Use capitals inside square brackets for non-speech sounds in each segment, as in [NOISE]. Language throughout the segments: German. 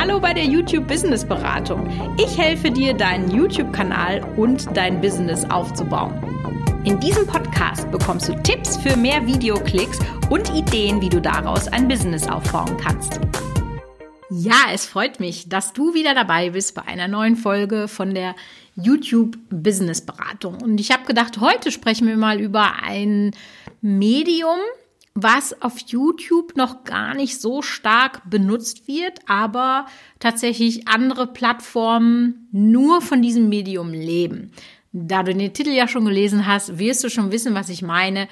Hallo bei der YouTube Business Beratung. Ich helfe dir, deinen YouTube-Kanal und dein Business aufzubauen. In diesem Podcast bekommst du Tipps für mehr Videoklicks und Ideen, wie du daraus ein Business aufbauen kannst. Ja, es freut mich, dass du wieder dabei bist bei einer neuen Folge von der YouTube Business Beratung. Und ich habe gedacht, heute sprechen wir mal über ein Medium, was auf YouTube noch gar nicht so stark benutzt wird, aber tatsächlich andere Plattformen nur von diesem Medium leben. Da du den Titel ja schon gelesen hast, wirst du schon wissen, was ich meine.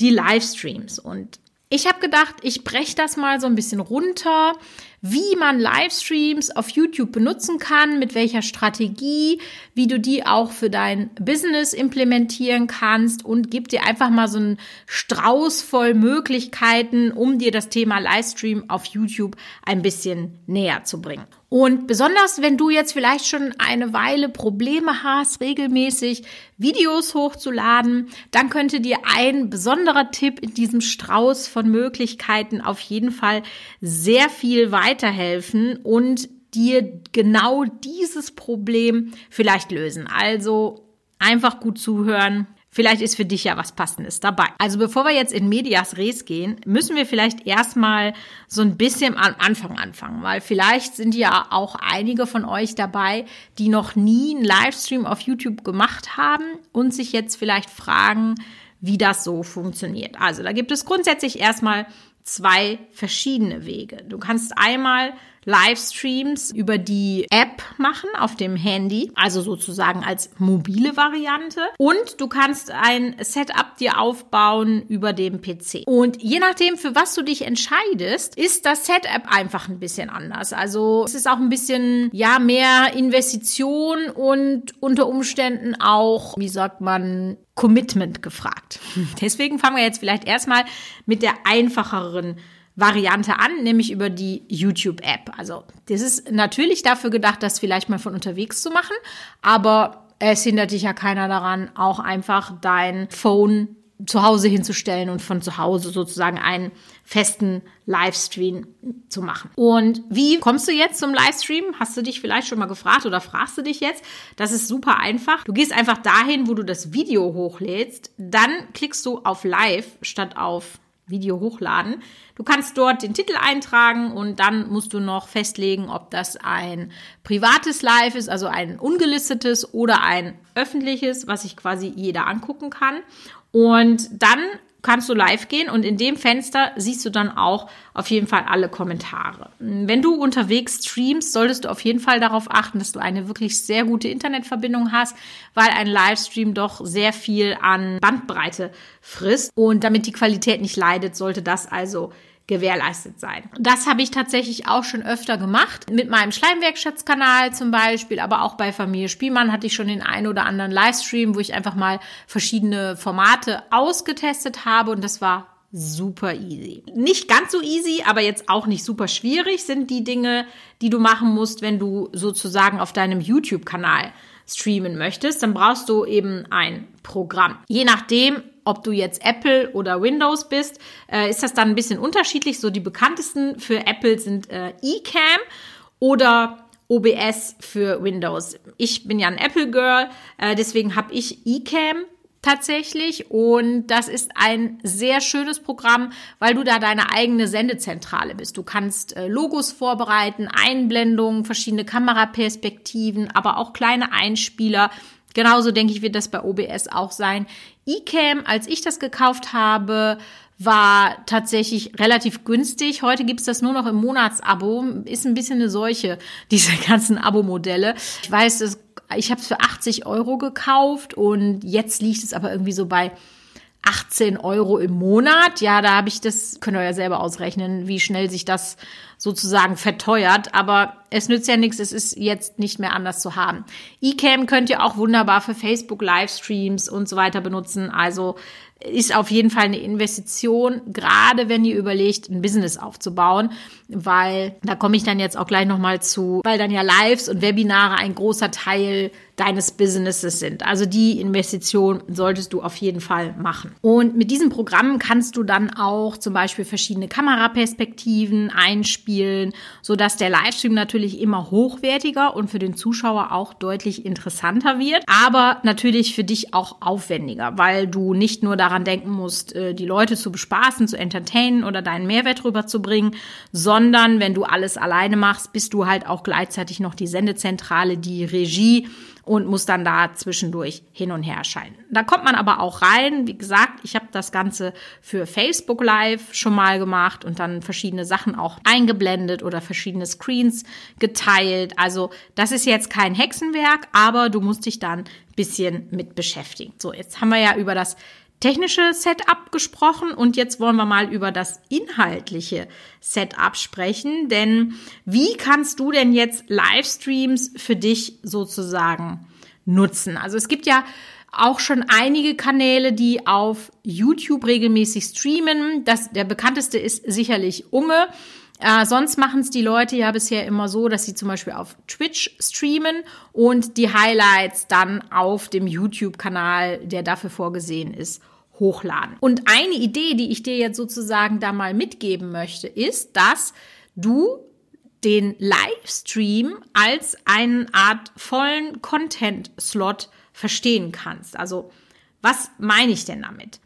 Die Livestreams. Und ich habe gedacht, ich breche das mal so ein bisschen runter, wie man Livestreams auf YouTube benutzen kann, mit welcher Strategie, wie du die auch für dein Business implementieren kannst und gib dir einfach mal so einen Strauß voll Möglichkeiten, um dir das Thema Livestream auf YouTube ein bisschen näher zu bringen. Und besonders, wenn du jetzt vielleicht schon eine Weile Probleme hast, regelmäßig Videos hochzuladen, dann könnte dir ein besonderer Tipp in diesem Strauß von Möglichkeiten auf jeden Fall sehr viel weiterhelfen und dir genau dieses Problem vielleicht lösen. Also einfach gut zuhören, Vielleicht ist für dich ja was Passendes dabei. Also bevor wir jetzt in Medias Res gehen, müssen wir vielleicht erstmal so ein bisschen am Anfang anfangen, weil vielleicht sind ja auch einige von euch dabei, die noch nie einen Livestream auf YouTube gemacht haben und sich jetzt vielleicht fragen, wie das so funktioniert. Also da gibt es grundsätzlich erstmal zwei verschiedene Wege. Du kannst einmal Livestreams über die App machen auf dem Handy, also sozusagen als mobile Variante. Und du kannst ein Setup dir aufbauen über dem PC. Und je nachdem, für was du dich entscheidest, ist das Setup einfach ein bisschen anders. Also es ist auch ein bisschen, ja, mehr Investition und unter Umständen auch, wie sagt man, Commitment gefragt. [LAUGHS] Deswegen fangen wir jetzt vielleicht erstmal mit der einfacheren Variante an, nämlich über die YouTube-App. Also das ist natürlich dafür gedacht, das vielleicht mal von unterwegs zu machen, aber es hindert dich ja keiner daran, auch einfach dein Phone zu Hause hinzustellen und von zu Hause sozusagen einen festen Livestream zu machen. Und wie kommst du jetzt zum Livestream? Hast du dich vielleicht schon mal gefragt oder fragst du dich jetzt? Das ist super einfach. Du gehst einfach dahin, wo du das Video hochlädst, dann klickst du auf Live statt auf Video hochladen. Du kannst dort den Titel eintragen und dann musst du noch festlegen, ob das ein privates Live ist, also ein ungelistetes oder ein öffentliches, was sich quasi jeder angucken kann. Und dann kannst du live gehen und in dem Fenster siehst du dann auch auf jeden Fall alle Kommentare. Wenn du unterwegs streamst, solltest du auf jeden Fall darauf achten, dass du eine wirklich sehr gute Internetverbindung hast, weil ein Livestream doch sehr viel an Bandbreite frisst und damit die Qualität nicht leidet, sollte das also gewährleistet sein. Das habe ich tatsächlich auch schon öfter gemacht. Mit meinem Schleimwerkstattkanal zum Beispiel, aber auch bei Familie Spielmann hatte ich schon den einen oder anderen Livestream, wo ich einfach mal verschiedene Formate ausgetestet habe und das war super easy. Nicht ganz so easy, aber jetzt auch nicht super schwierig sind die Dinge, die du machen musst, wenn du sozusagen auf deinem YouTube-Kanal streamen möchtest. Dann brauchst du eben ein Programm. Je nachdem, ob du jetzt Apple oder Windows bist, äh, ist das dann ein bisschen unterschiedlich. So die bekanntesten für Apple sind äh, eCam oder OBS für Windows. Ich bin ja ein Apple Girl, äh, deswegen habe ich eCam tatsächlich und das ist ein sehr schönes Programm, weil du da deine eigene Sendezentrale bist. Du kannst äh, Logos vorbereiten, Einblendungen, verschiedene Kameraperspektiven, aber auch kleine Einspieler. Genauso denke ich, wird das bei OBS auch sein. eCam, als ich das gekauft habe, war tatsächlich relativ günstig. Heute gibt's das nur noch im Monatsabo. Ist ein bisschen eine Seuche, [LAUGHS] diese ganzen Abo-Modelle. Ich weiß, ich habe es für 80 Euro gekauft und jetzt liegt es aber irgendwie so bei 18 Euro im Monat. Ja, da habe ich das, könnt ihr ja selber ausrechnen, wie schnell sich das sozusagen verteuert. Aber es nützt ja nichts, es ist jetzt nicht mehr anders zu haben. eCam könnt ihr auch wunderbar für Facebook Livestreams und so weiter benutzen. Also ist auf jeden Fall eine Investition, gerade wenn ihr überlegt, ein Business aufzubauen, weil da komme ich dann jetzt auch gleich nochmal zu, weil dann ja Lives und Webinare ein großer Teil deines Businesses sind. Also die Investition solltest du auf jeden Fall machen. Und mit diesem Programm kannst du dann auch zum Beispiel verschiedene Kameraperspektiven einspielen, sodass der Livestream natürlich immer hochwertiger und für den Zuschauer auch deutlich interessanter wird, aber natürlich für dich auch aufwendiger, weil du nicht nur daran denken musst, äh, die Leute zu bespaßen, zu entertainen oder deinen Mehrwert rüberzubringen, sondern wenn du alles alleine machst, bist du halt auch gleichzeitig noch die Sendezentrale, die Regie und muss dann da zwischendurch hin und her schalten. Da kommt man aber auch rein. Wie gesagt, ich habe das Ganze für Facebook Live schon mal gemacht und dann verschiedene Sachen auch eingeblendet oder verschiedene Screens geteilt. Also das ist jetzt kein Hexenwerk, aber du musst dich dann bisschen mit beschäftigen. So, jetzt haben wir ja über das technische Setup gesprochen und jetzt wollen wir mal über das inhaltliche Setup sprechen. Denn wie kannst du denn jetzt Livestreams für dich sozusagen nutzen? Also es gibt ja auch schon einige Kanäle, die auf YouTube regelmäßig streamen. Das, der bekannteste ist sicherlich Unge. Äh, sonst machen es die Leute ja bisher immer so, dass sie zum Beispiel auf Twitch streamen und die Highlights dann auf dem YouTube-Kanal, der dafür vorgesehen ist, hochladen. Und eine Idee, die ich dir jetzt sozusagen da mal mitgeben möchte, ist, dass du den Livestream als eine Art vollen Content-Slot verstehen kannst. Also, was meine ich denn damit?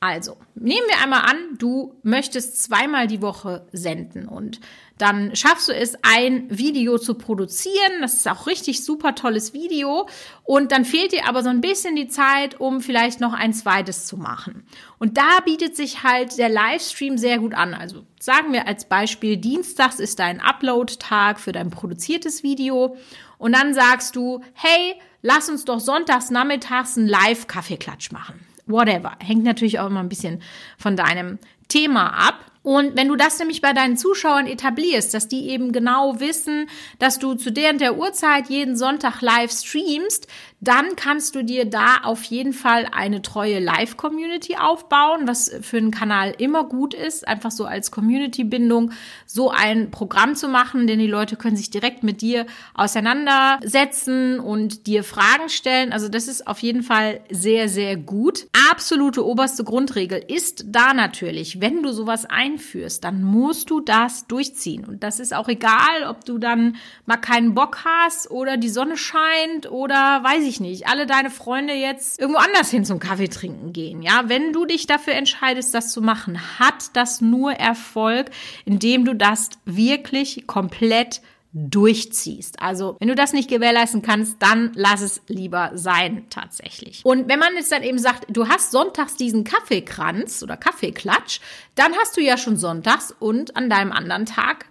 Also, nehmen wir einmal an, du möchtest zweimal die Woche senden und dann schaffst du es, ein Video zu produzieren. Das ist auch richtig super tolles Video. Und dann fehlt dir aber so ein bisschen die Zeit, um vielleicht noch ein zweites zu machen. Und da bietet sich halt der Livestream sehr gut an. Also sagen wir als Beispiel, Dienstags ist dein Upload-Tag für dein produziertes Video. Und dann sagst du, hey, lass uns doch sonntags nachmittags einen Live-Kaffeeklatsch machen whatever. Hängt natürlich auch immer ein bisschen von deinem Thema ab. Und wenn du das nämlich bei deinen Zuschauern etablierst, dass die eben genau wissen, dass du zu der und der Uhrzeit jeden Sonntag live streamst, dann kannst du dir da auf jeden Fall eine treue Live-Community aufbauen, was für einen Kanal immer gut ist, einfach so als Community-Bindung so ein Programm zu machen, denn die Leute können sich direkt mit dir auseinandersetzen und dir Fragen stellen. Also das ist auf jeden Fall sehr, sehr gut. Absolute oberste Grundregel ist da natürlich, wenn du sowas einführst, dann musst du das durchziehen. Und das ist auch egal, ob du dann mal keinen Bock hast oder die Sonne scheint oder weiß ich ich nicht, alle deine Freunde jetzt irgendwo anders hin zum Kaffee trinken gehen. Ja, wenn du dich dafür entscheidest, das zu machen, hat das nur Erfolg, indem du das wirklich komplett durchziehst. Also, wenn du das nicht gewährleisten kannst, dann lass es lieber sein, tatsächlich. Und wenn man jetzt dann eben sagt, du hast sonntags diesen Kaffeekranz oder Kaffeeklatsch, dann hast du ja schon sonntags und an deinem anderen Tag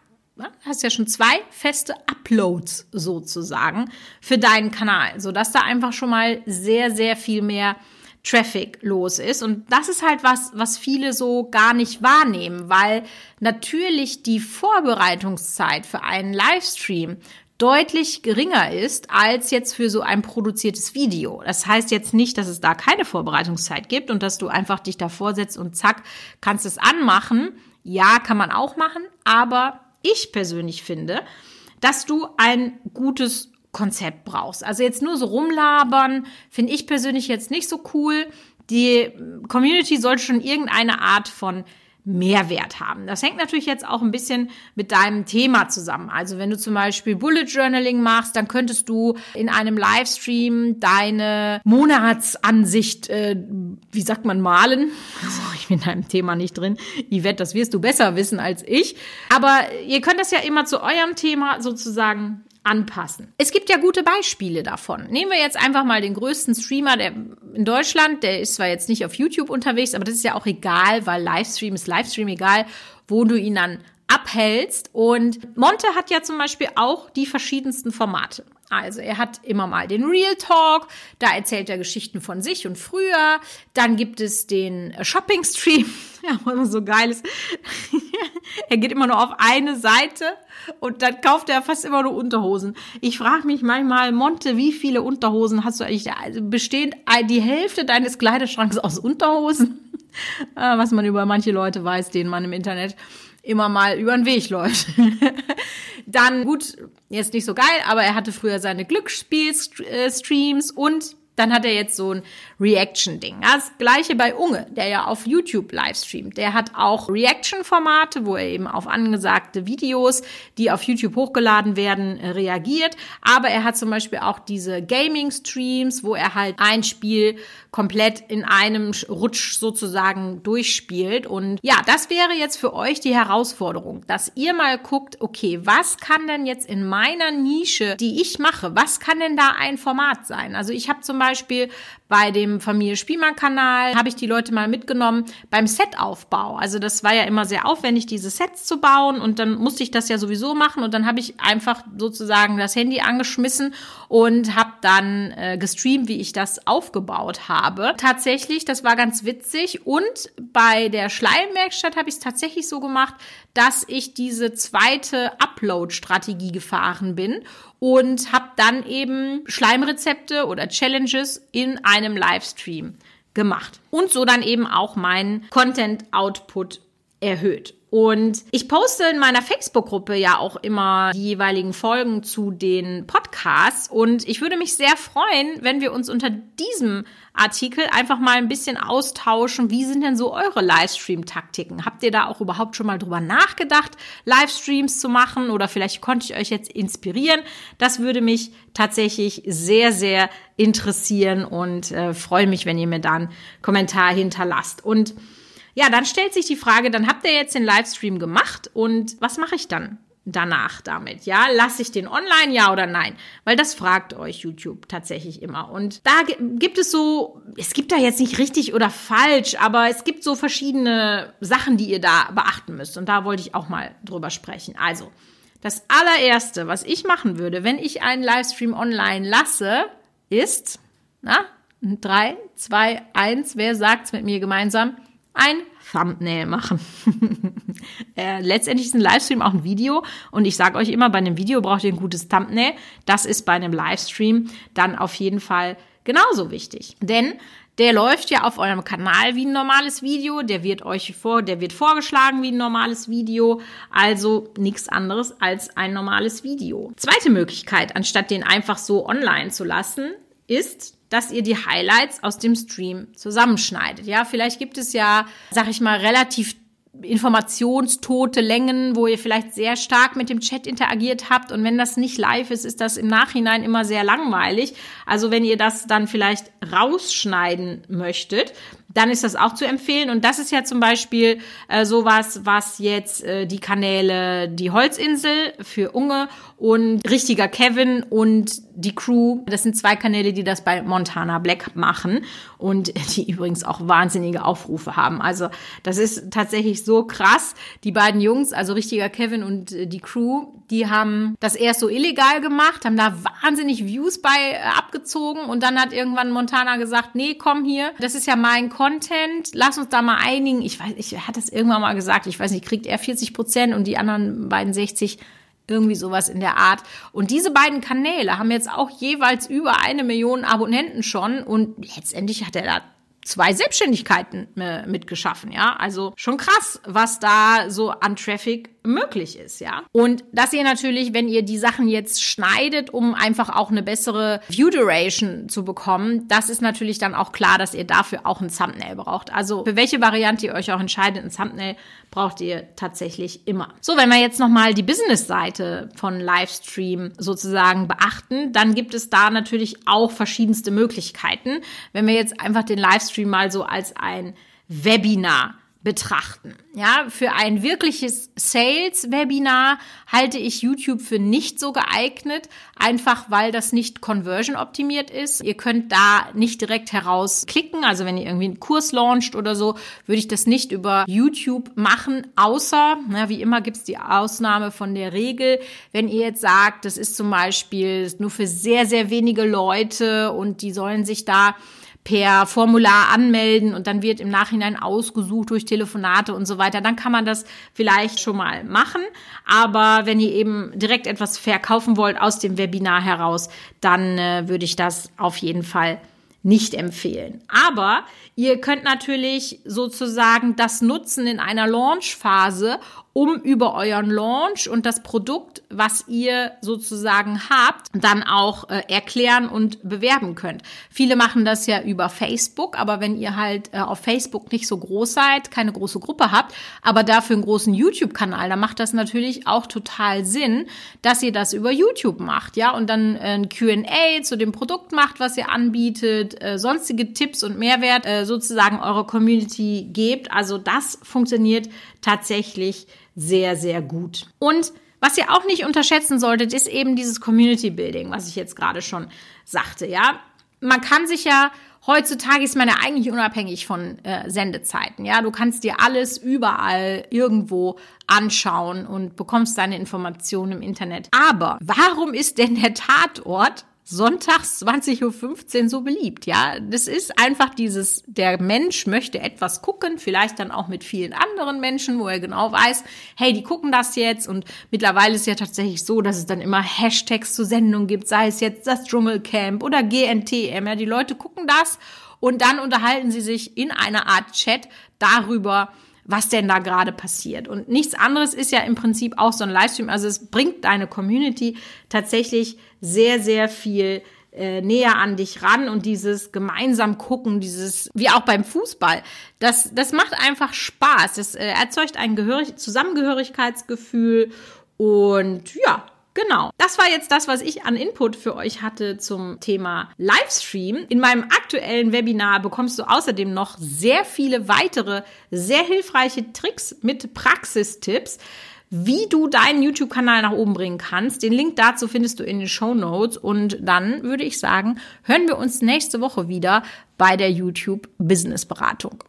hast ja schon zwei feste Uploads sozusagen für deinen Kanal, so dass da einfach schon mal sehr, sehr viel mehr Traffic los ist. Und das ist halt was, was viele so gar nicht wahrnehmen, weil natürlich die Vorbereitungszeit für einen Livestream deutlich geringer ist als jetzt für so ein produziertes Video. Das heißt jetzt nicht, dass es da keine Vorbereitungszeit gibt und dass du einfach dich davor setzt und zack, kannst es anmachen. Ja, kann man auch machen, aber ich persönlich finde, dass du ein gutes Konzept brauchst. Also jetzt nur so rumlabern, finde ich persönlich jetzt nicht so cool. Die Community sollte schon irgendeine Art von Mehrwert haben. Das hängt natürlich jetzt auch ein bisschen mit deinem Thema zusammen. Also wenn du zum Beispiel Bullet Journaling machst, dann könntest du in einem Livestream deine Monatsansicht, äh, wie sagt man, malen. [LAUGHS] In deinem Thema nicht drin. Yvette, das wirst du besser wissen als ich. Aber ihr könnt das ja immer zu eurem Thema sozusagen anpassen. Es gibt ja gute Beispiele davon. Nehmen wir jetzt einfach mal den größten Streamer der, in Deutschland. Der ist zwar jetzt nicht auf YouTube unterwegs, aber das ist ja auch egal, weil Livestream ist Livestream egal, wo du ihn dann abhältst. Und Monte hat ja zum Beispiel auch die verschiedensten Formate. Also er hat immer mal den Real Talk, da erzählt er Geschichten von sich und früher. Dann gibt es den Shopping Stream, [LAUGHS] ja, was so geil ist. [LAUGHS] er geht immer nur auf eine Seite und dann kauft er fast immer nur Unterhosen. Ich frage mich manchmal, Monte, wie viele Unterhosen hast du eigentlich? Also besteht die Hälfte deines Kleiderschranks aus Unterhosen? Ah, [LAUGHS] was man über manche Leute weiß, denen man im Internet immer mal über den Weg läuft. [LAUGHS] Dann, gut, jetzt nicht so geil, aber er hatte früher seine Glücksspielstreams und dann hat er jetzt so ein Reaction-Ding. Das gleiche bei Unge, der ja auf YouTube livestreamt. Der hat auch Reaction-Formate, wo er eben auf angesagte Videos, die auf YouTube hochgeladen werden, reagiert. Aber er hat zum Beispiel auch diese Gaming-Streams, wo er halt ein Spiel komplett in einem Rutsch sozusagen durchspielt. Und ja, das wäre jetzt für euch die Herausforderung, dass ihr mal guckt, okay, was kann denn jetzt in meiner Nische, die ich mache, was kann denn da ein Format sein? Also ich habe zum Beispiel bei dem Familie Spielmann Kanal habe ich die Leute mal mitgenommen beim Setaufbau. Also das war ja immer sehr aufwendig, diese Sets zu bauen und dann musste ich das ja sowieso machen und dann habe ich einfach sozusagen das Handy angeschmissen und habe dann äh, gestreamt, wie ich das aufgebaut habe. Tatsächlich, das war ganz witzig und bei der Schleimwerkstatt habe ich es tatsächlich so gemacht, dass ich diese zweite Upload-Strategie gefahren bin und habe dann eben Schleimrezepte oder Challenges in einem Livestream gemacht. Und so dann eben auch meinen Content Output erhöht. Und ich poste in meiner Facebook-Gruppe ja auch immer die jeweiligen Folgen zu den Podcasts. Und ich würde mich sehr freuen, wenn wir uns unter diesem Artikel einfach mal ein bisschen austauschen. Wie sind denn so eure Livestream-Taktiken? Habt ihr da auch überhaupt schon mal drüber nachgedacht, Livestreams zu machen? Oder vielleicht konnte ich euch jetzt inspirieren. Das würde mich tatsächlich sehr, sehr interessieren und äh, freue mich, wenn ihr mir dann Kommentar hinterlasst. Und ja, dann stellt sich die Frage, dann habt ihr jetzt den Livestream gemacht und was mache ich dann? danach damit? Ja, lasse ich den online, ja oder nein? Weil das fragt euch YouTube tatsächlich immer. Und da gibt es so, es gibt da jetzt nicht richtig oder falsch, aber es gibt so verschiedene Sachen, die ihr da beachten müsst. Und da wollte ich auch mal drüber sprechen. Also, das allererste, was ich machen würde, wenn ich einen Livestream online lasse, ist, na, drei, zwei, eins, wer sagt's mit mir gemeinsam? Ein Thumbnail machen. [LAUGHS] äh, letztendlich ist ein Livestream auch ein Video und ich sage euch immer, bei einem Video braucht ihr ein gutes Thumbnail. Das ist bei einem Livestream dann auf jeden Fall genauso wichtig. Denn der läuft ja auf eurem Kanal wie ein normales Video, der wird euch vor, der wird vorgeschlagen wie ein normales Video, also nichts anderes als ein normales Video. Zweite Möglichkeit, anstatt den einfach so online zu lassen, ist dass ihr die Highlights aus dem Stream zusammenschneidet. Ja, vielleicht gibt es ja, sag ich mal, relativ informationstote Längen, wo ihr vielleicht sehr stark mit dem Chat interagiert habt. Und wenn das nicht live ist, ist das im Nachhinein immer sehr langweilig. Also wenn ihr das dann vielleicht rausschneiden möchtet, dann ist das auch zu empfehlen. Und das ist ja zum Beispiel äh, sowas, was jetzt äh, die Kanäle Die Holzinsel für Unge und Richtiger Kevin und die Crew, das sind zwei Kanäle, die das bei Montana Black machen und die übrigens auch wahnsinnige Aufrufe haben. Also das ist tatsächlich so krass. Die beiden Jungs, also Richtiger Kevin und äh, die Crew, die haben das erst so illegal gemacht, haben da wahnsinnig Views bei äh, abgezogen und dann hat irgendwann Montana gesagt, nee, komm hier, das ist ja mein Content, lass uns da mal einigen. Ich weiß, ich hatte es irgendwann mal gesagt, ich weiß nicht, kriegt er 40 Prozent und die anderen beiden 60. Irgendwie sowas in der Art. Und diese beiden Kanäle haben jetzt auch jeweils über eine Million Abonnenten schon und letztendlich hat er da zwei Selbstständigkeiten äh, mitgeschaffen, ja. Also schon krass, was da so an Traffic möglich ist, ja. Und dass ihr natürlich, wenn ihr die Sachen jetzt schneidet, um einfach auch eine bessere View Duration zu bekommen, das ist natürlich dann auch klar, dass ihr dafür auch ein Thumbnail braucht. Also für welche Variante ihr euch auch entscheidet, ein Thumbnail braucht ihr tatsächlich immer. So, wenn wir jetzt nochmal die Business-Seite von Livestream sozusagen beachten, dann gibt es da natürlich auch verschiedenste Möglichkeiten. Wenn wir jetzt einfach den Livestream mal so als ein Webinar betrachten. Ja, für ein wirkliches Sales-Webinar halte ich YouTube für nicht so geeignet, einfach weil das nicht conversion optimiert ist. Ihr könnt da nicht direkt herausklicken, also wenn ihr irgendwie einen Kurs launcht oder so, würde ich das nicht über YouTube machen, außer, na, wie immer gibt es die Ausnahme von der Regel, wenn ihr jetzt sagt, das ist zum Beispiel nur für sehr, sehr wenige Leute und die sollen sich da per Formular anmelden und dann wird im Nachhinein ausgesucht durch Telefonate und so weiter, dann kann man das vielleicht schon mal machen. Aber wenn ihr eben direkt etwas verkaufen wollt aus dem Webinar heraus, dann äh, würde ich das auf jeden Fall nicht empfehlen. Aber ihr könnt natürlich sozusagen das nutzen in einer Launchphase, um über euren Launch und das Produkt, was ihr sozusagen habt, dann auch äh, erklären und bewerben könnt. Viele machen das ja über Facebook, aber wenn ihr halt äh, auf Facebook nicht so groß seid, keine große Gruppe habt, aber dafür einen großen YouTube-Kanal, dann macht das natürlich auch total Sinn, dass ihr das über YouTube macht, ja, und dann äh, ein Q&A zu dem Produkt macht, was ihr anbietet, äh, sonstige Tipps und Mehrwert äh, sozusagen eurer Community gebt. Also das funktioniert tatsächlich sehr, sehr gut. Und was ihr auch nicht unterschätzen solltet, ist eben dieses Community Building, was ich jetzt gerade schon sagte, ja. Man kann sich ja Heutzutage ist man ja eigentlich unabhängig von äh, Sendezeiten. Ja, du kannst dir alles überall irgendwo anschauen und bekommst deine Informationen im Internet. Aber warum ist denn der Tatort sonntags 20.15 Uhr so beliebt, ja. Das ist einfach dieses, der Mensch möchte etwas gucken, vielleicht dann auch mit vielen anderen Menschen, wo er genau weiß, hey, die gucken das jetzt und mittlerweile ist ja tatsächlich so, dass es dann immer Hashtags zur Sendung gibt, sei es jetzt das Dschungelcamp oder GNTM, ja, die Leute gucken das und dann unterhalten sie sich in einer Art Chat darüber, was denn da gerade passiert. Und nichts anderes ist ja im Prinzip auch so ein Livestream. Also es bringt deine Community tatsächlich sehr, sehr viel äh, näher an dich ran und dieses gemeinsam gucken, dieses, wie auch beim Fußball, das, das macht einfach Spaß. Das äh, erzeugt ein Gehörig Zusammengehörigkeitsgefühl und ja, Genau. Das war jetzt das, was ich an Input für euch hatte zum Thema Livestream. In meinem aktuellen Webinar bekommst du außerdem noch sehr viele weitere, sehr hilfreiche Tricks mit Praxistipps wie du deinen YouTube-Kanal nach oben bringen kannst. Den Link dazu findest du in den Show Notes. Und dann würde ich sagen, hören wir uns nächste Woche wieder bei der YouTube Business Beratung.